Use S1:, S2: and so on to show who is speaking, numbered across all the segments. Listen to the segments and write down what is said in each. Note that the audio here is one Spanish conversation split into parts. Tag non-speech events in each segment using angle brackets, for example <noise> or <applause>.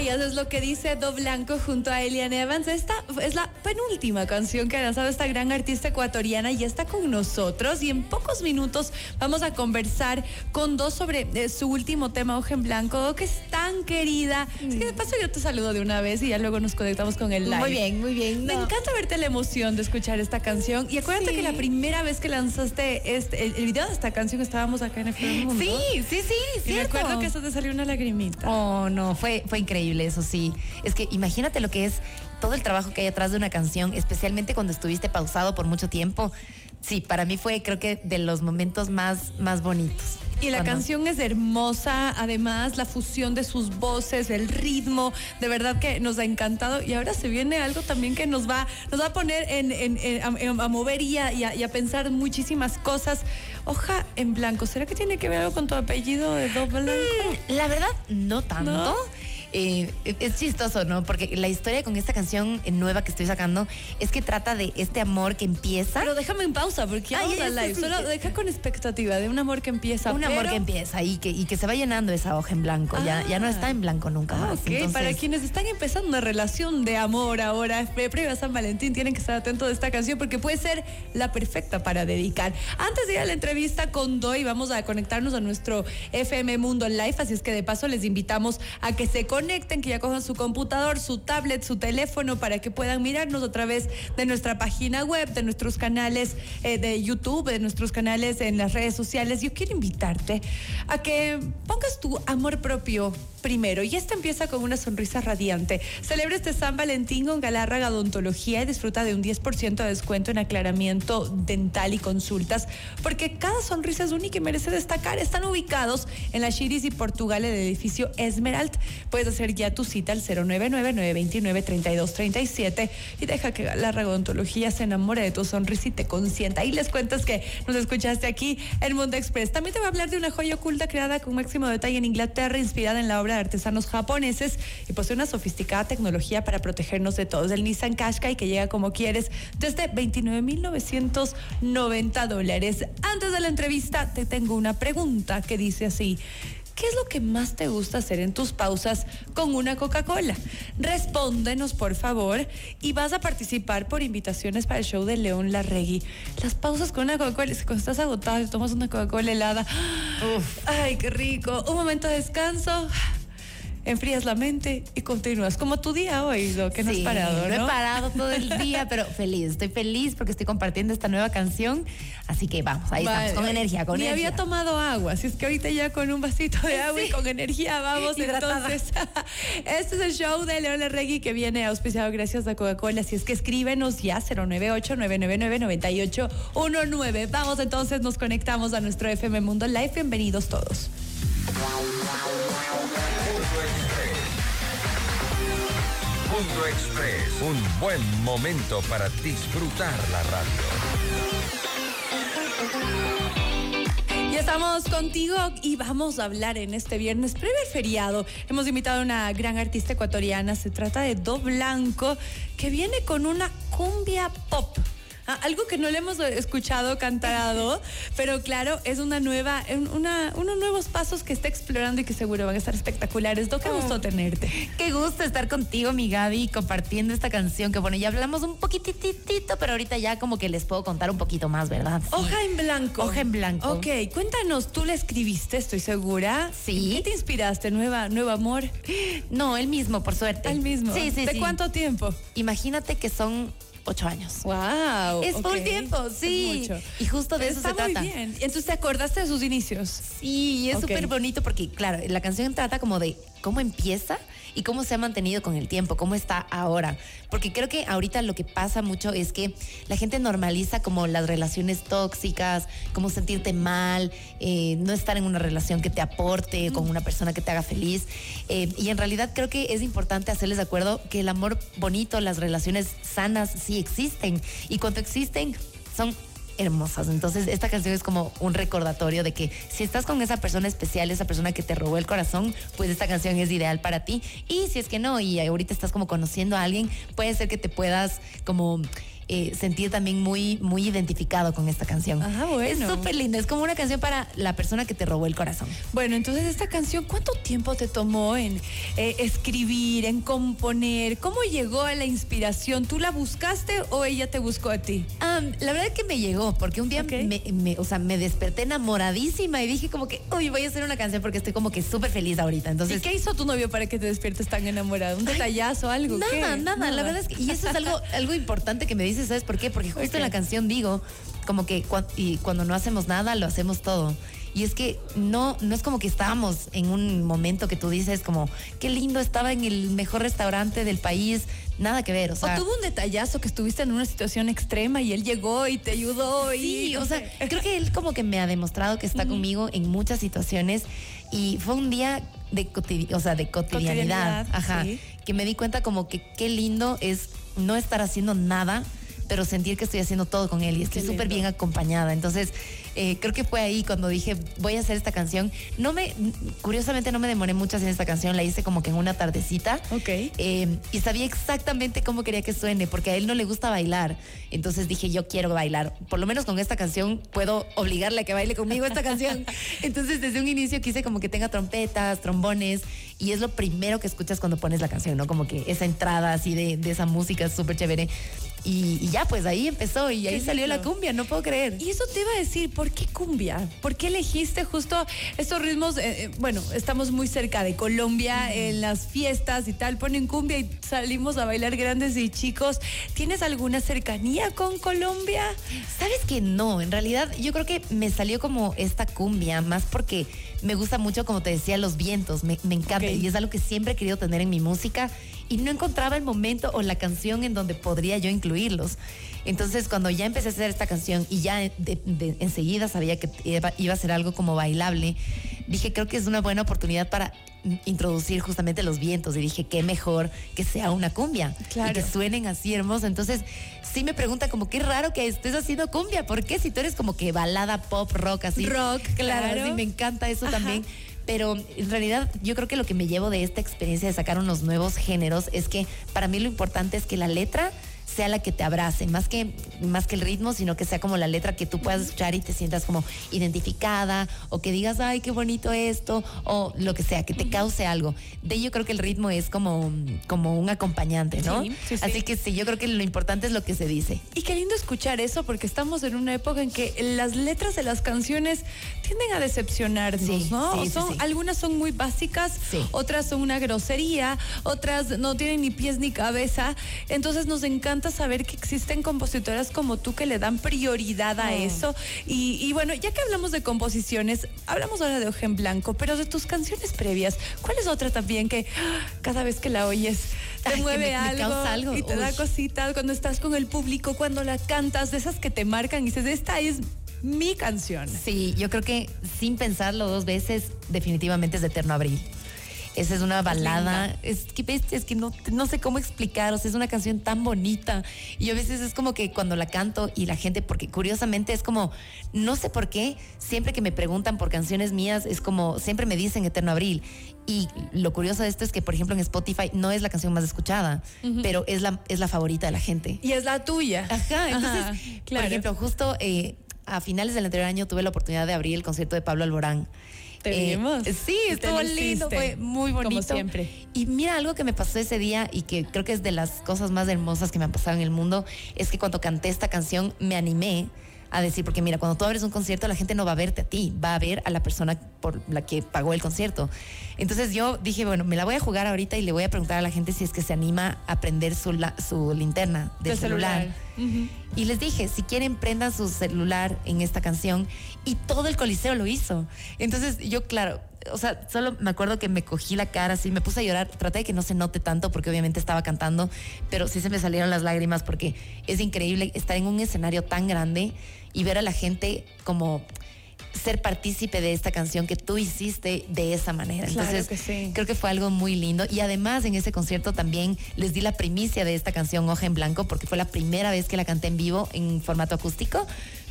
S1: Ay, eso es lo que dice Do Blanco junto a Elian Evans. Esta es la penúltima canción que ha lanzado esta gran artista ecuatoriana y está con nosotros. Y en pocos minutos vamos a conversar con dos sobre eh, su último tema, Hoja en Blanco, que es tan querida. Así que de paso yo te saludo de una vez y ya luego nos conectamos con el live.
S2: Muy bien, muy bien.
S1: Me encanta verte la emoción de escuchar esta canción. Y acuérdate que la primera vez que lanzaste este, el, video de esta canción estábamos acá en el
S2: Mundo. Sí, sí, sí,
S1: y me acuerdo que eso te salió una lagrimita.
S2: Oh, no, fue, fue increíble, eso sí. Es que imagínate lo que es todo el trabajo que hay atrás de una canción, especialmente cuando estuviste pausado por mucho tiempo. Sí, para mí fue creo que de los momentos más, más bonitos.
S1: Y la canción es hermosa, además la fusión de sus voces, el ritmo, de verdad que nos ha encantado. Y ahora se viene algo también que nos va, nos va a poner en, a, mover y a, pensar muchísimas cosas. Hoja en blanco, ¿será que tiene que ver algo con tu apellido de doble?
S2: Mm, la verdad, no tanto. Eh, es chistoso, ¿no? Porque la historia con esta canción nueva que estoy sacando es que trata de este amor que empieza.
S1: Pero déjame en pausa, porque ya live. Solo deja con expectativa de un amor que empieza.
S2: Un amor que empieza y que, y que se va llenando esa hoja en blanco. ya, ya no está ah. en blanco nunca más.
S1: Ok, para quienes están empezando una relación de amor ahora, previo a San Valentín, tienen que estar atentos a esta canción porque puede ser la perfecta para dedicar. Antes de ir a la entrevista con Doy, vamos a conectarnos a nuestro FM Mundo Live, así es que de paso les invitamos a que se conecten conecten, que ya cojan su computador, su tablet, su teléfono para que puedan mirarnos a través de nuestra página web, de nuestros canales eh, de YouTube, de nuestros canales en las redes sociales. Yo quiero invitarte a que pongas tu amor propio primero. Y esta empieza con una sonrisa radiante. Celebra este San Valentín con Galarraga Odontología y disfruta de un 10% de descuento en aclaramiento dental y consultas, porque cada sonrisa es única y merece destacar. Están ubicados en la Chiris y Portugal, el edificio Esmerald. Puedes hacer ya tu cita al 099-929-3237 y deja que Galarraga Odontología se enamore de tu sonrisa y te consienta. Y les cuentas que nos escuchaste aquí en Mundo Express. También te voy a hablar de una joya oculta creada con máximo detalle en Inglaterra, inspirada en la obra de artesanos japoneses y posee una sofisticada tecnología para protegernos de todos. El Nissan Qashqai que llega como quieres desde 29.990 dólares. Antes de la entrevista te tengo una pregunta que dice así. ¿Qué es lo que más te gusta hacer en tus pausas con una Coca-Cola? Respóndenos, por favor, y vas a participar por invitaciones para el show de León Larregui. Las pausas con una Coca-Cola, cuando estás agotado y tomas una Coca-Cola helada, ay, qué rico. Un momento de descanso enfrías la mente y continúas. Como tu día hoy, lo que no has parado, ¿no?
S2: he parado todo el <laughs> día, pero feliz. Estoy feliz porque estoy compartiendo esta nueva canción. Así que vamos, ahí estamos, con energía, con
S1: Ni había tomado agua, así es que ahorita ya con un vasito de <laughs> agua y con energía vamos. Entonces, <laughs> este es el show de León Regui que viene auspiciado gracias a Coca-Cola. Así es que escríbenos ya 098-999-9819. Vamos entonces, nos conectamos a nuestro FM Mundo Live. Bienvenidos todos.
S3: Mundo Express. Un buen momento para disfrutar la radio.
S1: Y estamos contigo y vamos a hablar en este viernes previo feriado. Hemos invitado a una gran artista ecuatoriana. Se trata de Do Blanco, que viene con una cumbia pop. Ah, algo que no le hemos escuchado cantado, pero claro, es una nueva, una, unos nuevos pasos que está explorando y que seguro van a estar espectaculares. Do, qué gusto oh. tenerte.
S2: Qué gusto estar contigo, mi Gaby, compartiendo esta canción que bueno, ya hablamos un poquititito, pero ahorita ya como que les puedo contar un poquito más, ¿verdad?
S1: Hoja en blanco.
S2: Hoja en blanco.
S1: Ok, cuéntanos, tú la escribiste, estoy segura.
S2: Sí.
S1: ¿Qué te inspiraste? ¿Nueva, nuevo amor?
S2: No, el mismo, por suerte.
S1: El mismo.
S2: Sí, sí,
S1: ¿De cuánto tiempo?
S2: Imagínate que son ocho años.
S1: Wow.
S2: Es por tiempo, sí. Y justo de eso se trata.
S1: Muy bien. Entonces te acordaste de sus inicios.
S2: Sí, es súper bonito porque, claro, la canción trata como de cómo empieza y cómo se ha mantenido con el tiempo, cómo está ahora. Porque creo que ahorita lo que pasa mucho es que la gente normaliza como las relaciones tóxicas, como sentirte mal, eh, no estar en una relación que te aporte, con una persona que te haga feliz. Eh, y en realidad creo que es importante hacerles de acuerdo que el amor bonito, las relaciones sanas sí existen. Y cuando existen, son hermosas. Entonces, esta canción es como un recordatorio de que si estás con esa persona especial, esa persona que te robó el corazón, pues esta canción es ideal para ti. Y si es que no, y ahorita estás como conociendo a alguien, puede ser que te puedas como eh, sentir también muy, muy identificado con esta canción.
S1: Ajá, bueno.
S2: Es súper linda, es como una canción para la persona que te robó el corazón.
S1: Bueno, entonces esta canción, ¿cuánto tiempo te tomó en eh, escribir, en componer? ¿Cómo llegó a la inspiración? ¿Tú la buscaste o ella te buscó a ti?
S2: Um, la verdad es que me llegó, porque un día me, me- o sea, me desperté enamoradísima y dije como que, uy, voy a hacer una canción porque estoy como que súper feliz ahorita. Entonces,
S1: ¿Y qué hizo tu novio para que te despiertes tan enamorado? ¿Un detallazo, algo?
S2: Nada, nada, La verdad es que, y eso es algo, <laughs> algo importante que me ¿sabes por qué? Porque justo en la canción digo, como que cua- y cuando no hacemos nada, lo hacemos todo. Y es que no, no es como que estábamos en un momento que tú dices como, qué lindo, estaba en el mejor restaurante del país, nada que ver, o sea.
S1: ¿O tuvo un detallazo que estuviste en una situación extrema y él llegó y te ayudó? y
S2: Sí, o sea, creo que él como que me ha demostrado que está conmigo en muchas situaciones y fue un día de, o sea, de cotidianidad,
S1: Cotidianidad,
S2: ajá,
S1: sí.
S2: que me di cuenta como que qué lindo es no estar haciendo nada, pero sentir que estoy haciendo todo con él y estoy súper bien acompañada. Entonces, eh, creo que fue ahí cuando dije, voy a hacer esta canción. No me, curiosamente no me demoré mucho en esta canción, la hice como que en una tardecita.
S1: Ok.
S2: Eh, y sabía exactamente cómo quería que suene, porque a él no le gusta bailar. Entonces dije, yo quiero bailar. Por lo menos con esta canción puedo obligarle a que baile conmigo esta canción. <laughs> Entonces desde un inicio quise como que tenga trompetas, trombones, y es lo primero que escuchas cuando pones la canción, ¿no? Como que esa entrada así de, de esa música súper chévere. Y, y ya, pues ahí empezó y ahí
S1: Qué
S2: salió la cumbia, no puedo creer.
S1: Y eso te iba a decir, ¿por qué cumbia? ¿Por qué elegiste justo estos ritmos? Eh, eh, bueno, estamos muy cerca de Colombia, en las fiestas y tal, ponen cumbia y salimos a bailar grandes y chicos. ¿Tienes alguna cercanía con Colombia?
S2: ¿Sabes que no? En realidad yo creo que me salió como esta cumbia, más porque me gusta mucho, como te decía, los vientos, me, me encanta y es algo que siempre he querido tener en mi música y no encontraba el momento o la canción en donde podría yo incluirlos. Entonces cuando ya empecé a hacer esta canción y ya de- de- enseguida sabía que iba, iba a ser algo como bailable, dije creo que es una buena oportunidad para introducir justamente los vientos y dije qué mejor que sea una cumbia
S1: Claro.
S2: y que suenen así hermosos. Entonces, sí me pregunta como qué raro que estés haciendo cumbia. ¿Por qué? Si tú eres como que balada pop, rock, así.
S1: Rock, claro.
S2: sí, me encanta eso
S1: Ajá.
S2: también. Pero en realidad yo creo que lo que me llevo de esta experiencia de sacar unos nuevos géneros es que para mí lo importante es que la letra sea la que te abrace, más que, más que el ritmo, sino que sea como la letra que tú puedas escuchar y te sientas como identificada o que digas, ay, qué bonito esto, o lo que sea, que te cause algo. De ello creo que el ritmo es como, como un acompañante, ¿no?
S1: Sí, sí, sí.
S2: Así que sí, yo creo que lo importante es lo que se dice.
S1: Y qué lindo escuchar eso porque estamos en una época en que las letras de las canciones tienden a decepcionarnos, ¿no? Son-. Algunas son muy básicas, otras son una grosería, otras no tienen ni pies ni cabeza. Entonces nos encanta saber que existen compositoras como tú que le dan prioridad a
S2: Oh.
S1: eso. Y, y bueno, ya que hablamos de composiciones, hablamos ahora de Hoja en Blanco, pero de tus canciones previas, ¿cuál es otra también que ah, cada vez que la oyes te
S2: Ay,
S1: mueve
S2: me-
S1: algo, y te da cositas cuando estás con el público, cuando la cantas, de esas que te marcan y dices, esta es mi canción.
S2: Sí, yo creo que sin pensarlo dos veces, definitivamente es de Eterno Abril. Esa es una balada, es que es que no, no sé cómo explicar, o sea, es una canción tan bonita. Y yo a veces es como que cuando la canto y la gente, porque curiosamente es como, no sé por qué, siempre que me preguntan por canciones mías, es como, siempre me dicen Eterno Abril. Y lo curioso de esto es que, por ejemplo, en Spotify no es la canción más escuchada, pero es la, es la favorita de la gente.
S1: Y es la tuya.
S2: Ajá, entonces,
S1: Ajá,
S2: por ejemplo, justo eh, a finales del anterior año tuve la oportunidad de abrir el concierto de Pablo Alborán.
S1: Te
S2: Eh,
S1: vimos.
S2: Sí, estuvo lindo, fue muy
S1: como
S2: bonito.
S1: siempre.
S2: Y mira, algo que me pasó ese día y que creo que es de las cosas más hermosas que me han pasado en el mundo, es que cuando canté esta canción me animé a decir, porque mira, cuando tú abres un concierto, la gente no va a verte a ti, va a ver a la persona por la que pagó el concierto. Entonces yo dije, bueno, me la voy a jugar ahorita y le voy a preguntar a la gente si es que se anima a prender su, la- su linterna del
S1: Del
S2: celular. Y les dije, si quieren, prendan su celular en esta canción. Y todo el coliseo lo hizo. Entonces yo, claro, o sea, solo me acuerdo que me cogí la cara así, me puse a llorar. Traté de que no se note tanto porque obviamente estaba cantando, pero sí se me salieron las lágrimas porque es increíble estar en un escenario tan grande y ver a la gente como ser partícipe de esta canción que tú hiciste de esa manera.
S1: Claro
S2: Entonces,
S1: que sí.
S2: creo que fue algo muy lindo. Y además en ese concierto también les di la primicia de esta canción Hoja en Blanco porque fue la primera vez que la canté en vivo en formato acústico.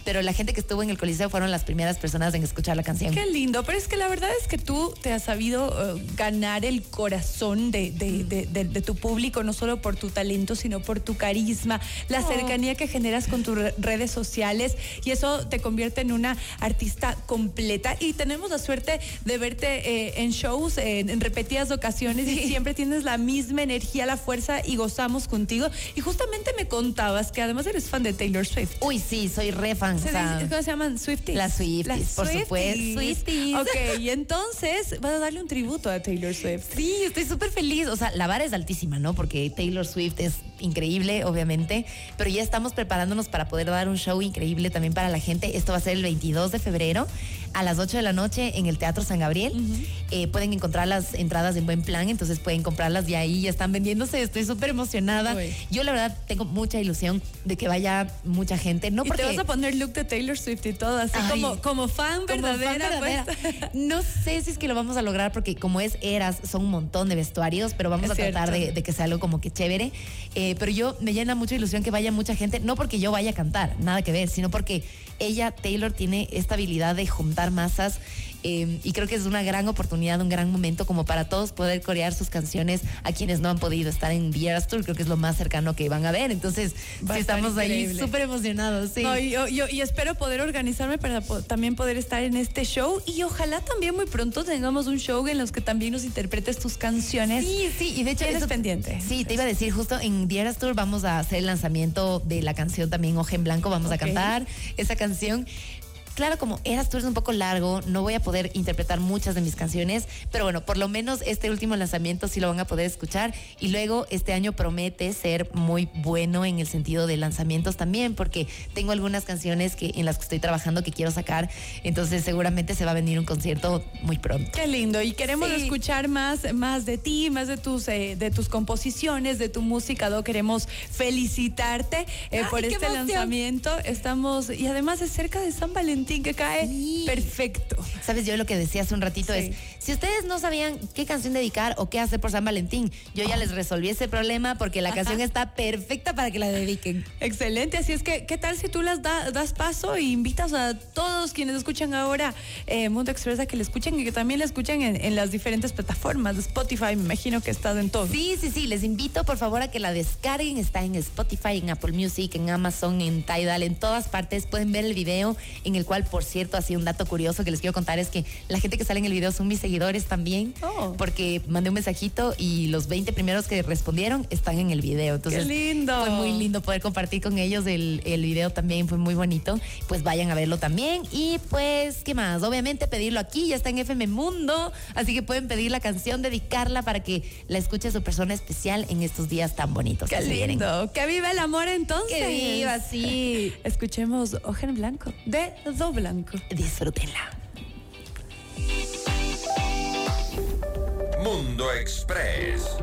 S2: Pero la gente que estuvo en el Coliseo fueron las primeras personas en escuchar la canción.
S1: Qué lindo, pero es que la verdad es que tú te has sabido eh, ganar el corazón de, de, de, tu público, no solo por tu talento, sino por tu carisma, la cercanía que generas con tus redes sociales y eso te convierte en una artista completa. Y tenemos la suerte de verte eh, en shows en, repetidas ocasiones y siempre tienes la misma energía, la fuerza y gozamos contigo. Y justamente me contabas que además eres fan de Taylor Swift.
S2: Uy, sí, soy re fan.
S1: ¿Cómo se llaman? Swifties.
S2: Las Swifties, por supuesto.
S1: Swifties. Ok, y entonces vas a darle un tributo a Taylor Swift.
S2: Sí, estoy súper feliz. O sea, la vara es altísima, ¿no? Porque Taylor Swift es increíble, obviamente, pero ya estamos preparándonos para poder dar un show increíble también para la gente. Esto va a ser el 22 de febrero a las 8 de la noche en el Teatro San Gabriel. Eh, pueden encontrar las entradas en buen plan, entonces pueden comprarlas de ahí, ya están vendiéndose. Estoy súper emocionada. Yo la verdad tengo mucha ilusión de que vaya mucha gente. No porque...
S1: te vas a poner look de Taylor Swift y todo, así como, como fan verdadera. Pues. <laughs>
S2: No sé si es que lo vamos a lograr porque como es Eras, son un montón de vestuarios, pero vamos a tratar de, que sea algo como que chévere. Eh, pero yo me llena mucha ilusión que vaya mucha gente, no porque yo vaya a cantar, nada que ver, sino porque ella, Taylor, tiene esta habilidad de juntar masas eh, y creo que es una gran oportunidad, un gran momento como para todos poder corear sus canciones a quienes no han podido estar en The Eras Tour. Creo que es lo más cercano que van a ver. Entonces, estamos ahí súper emocionados. Sí.
S1: y espero poder organizarme para también poder estar en este show y ojalá también muy pronto tengamos un show en los que también nos interpretes tus canciones.
S2: Sí, sí, y de hecho
S1: eres pendiente.
S2: Sí, te iba a decir, justo en The Eras Tour vamos a hacer el lanzamiento de la canción también Oje en Blanco, vamos a cantar esa canción claro, como Eras tú eres un poco largo, no voy a poder interpretar muchas de mis canciones, pero bueno, por lo menos este último lanzamiento sí lo van a poder escuchar. Y luego este año promete ser muy bueno en el sentido de lanzamientos también, porque tengo algunas canciones que en las que estoy trabajando que quiero sacar, entonces seguramente se va a venir un concierto muy pronto.
S1: Qué lindo. Y queremos escuchar más más de ti, más de tus eh, de tus composiciones, de tu música, Do queremos felicitarte eh, por este lanzamiento. Estamos y además es cerca de San Valentín que cae perfecto.
S2: Sabes, yo lo que decía hace un ratito es, si ustedes no sabían qué canción dedicar o qué hacer por San Valentín, yo ya les resolví ese problema porque la canción está perfecta para que la dediquen.
S1: Excelente, así es que, ¿qué tal si tú las das paso e invitas a todos quienes escuchan ahora eh, Mundo Express a que le escuchen y que también la escuchen en, las diferentes plataformas de Spotify? Me imagino que estás en todo.
S2: Sí, sí, sí, les invito por favor a que la descarguen. Está en Spotify, en Apple Music, en Amazon, en Tidal, en todas partes. Pueden ver el video en el cual por cierto, así un dato curioso que les quiero contar es que la gente que sale en el video son mis seguidores también, oh. porque mandé un mensajito y los 20 primeros que respondieron están en el video. Entonces,
S1: Qué lindo.
S2: Fue muy lindo poder compartir con ellos el, el video también, fue muy bonito. Pues vayan a verlo también. Y pues, ¿qué más? Obviamente pedirlo aquí, ya está en FM Mundo, así que pueden pedir la canción, dedicarla para que la escuche su persona especial en estos días tan bonitos.
S1: Qué lindo. Que viva el amor entonces.
S2: Que viva, sí. <laughs>
S1: Escuchemos Hoja en Blanco de Do Blanco.
S2: Disfrútenla.
S3: Mundo Express.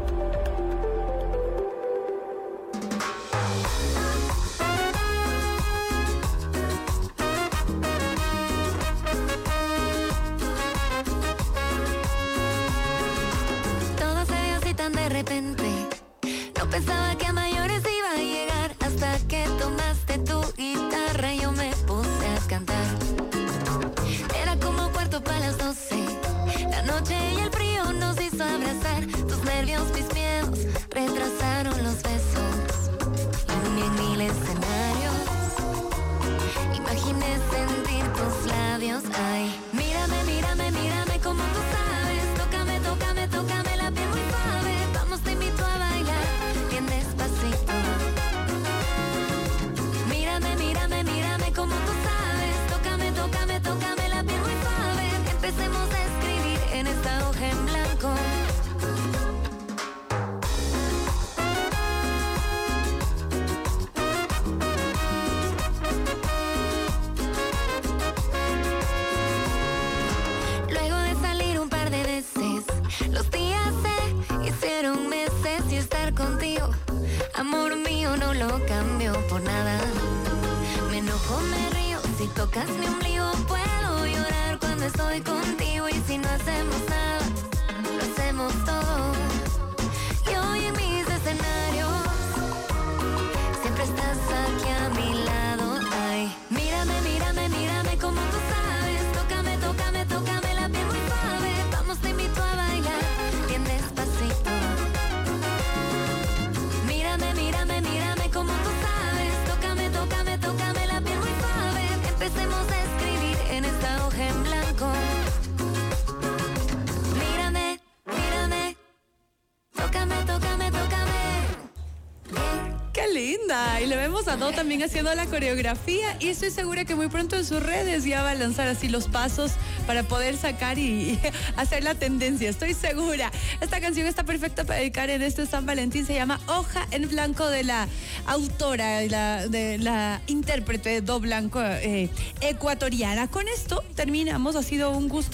S1: Linda. Y le vemos a Do también haciendo la coreografía. Y estoy segura que muy pronto en sus redes ya va a lanzar así los pasos para poder sacar y <laughs> hacer la tendencia. Estoy segura. Esta canción está perfecta para dedicar en este San Valentín. Se llama Hoja en Blanco de la autora, la, de la intérprete Do Blanco eh, ecuatoriana. Con esto terminamos. Ha sido un gusto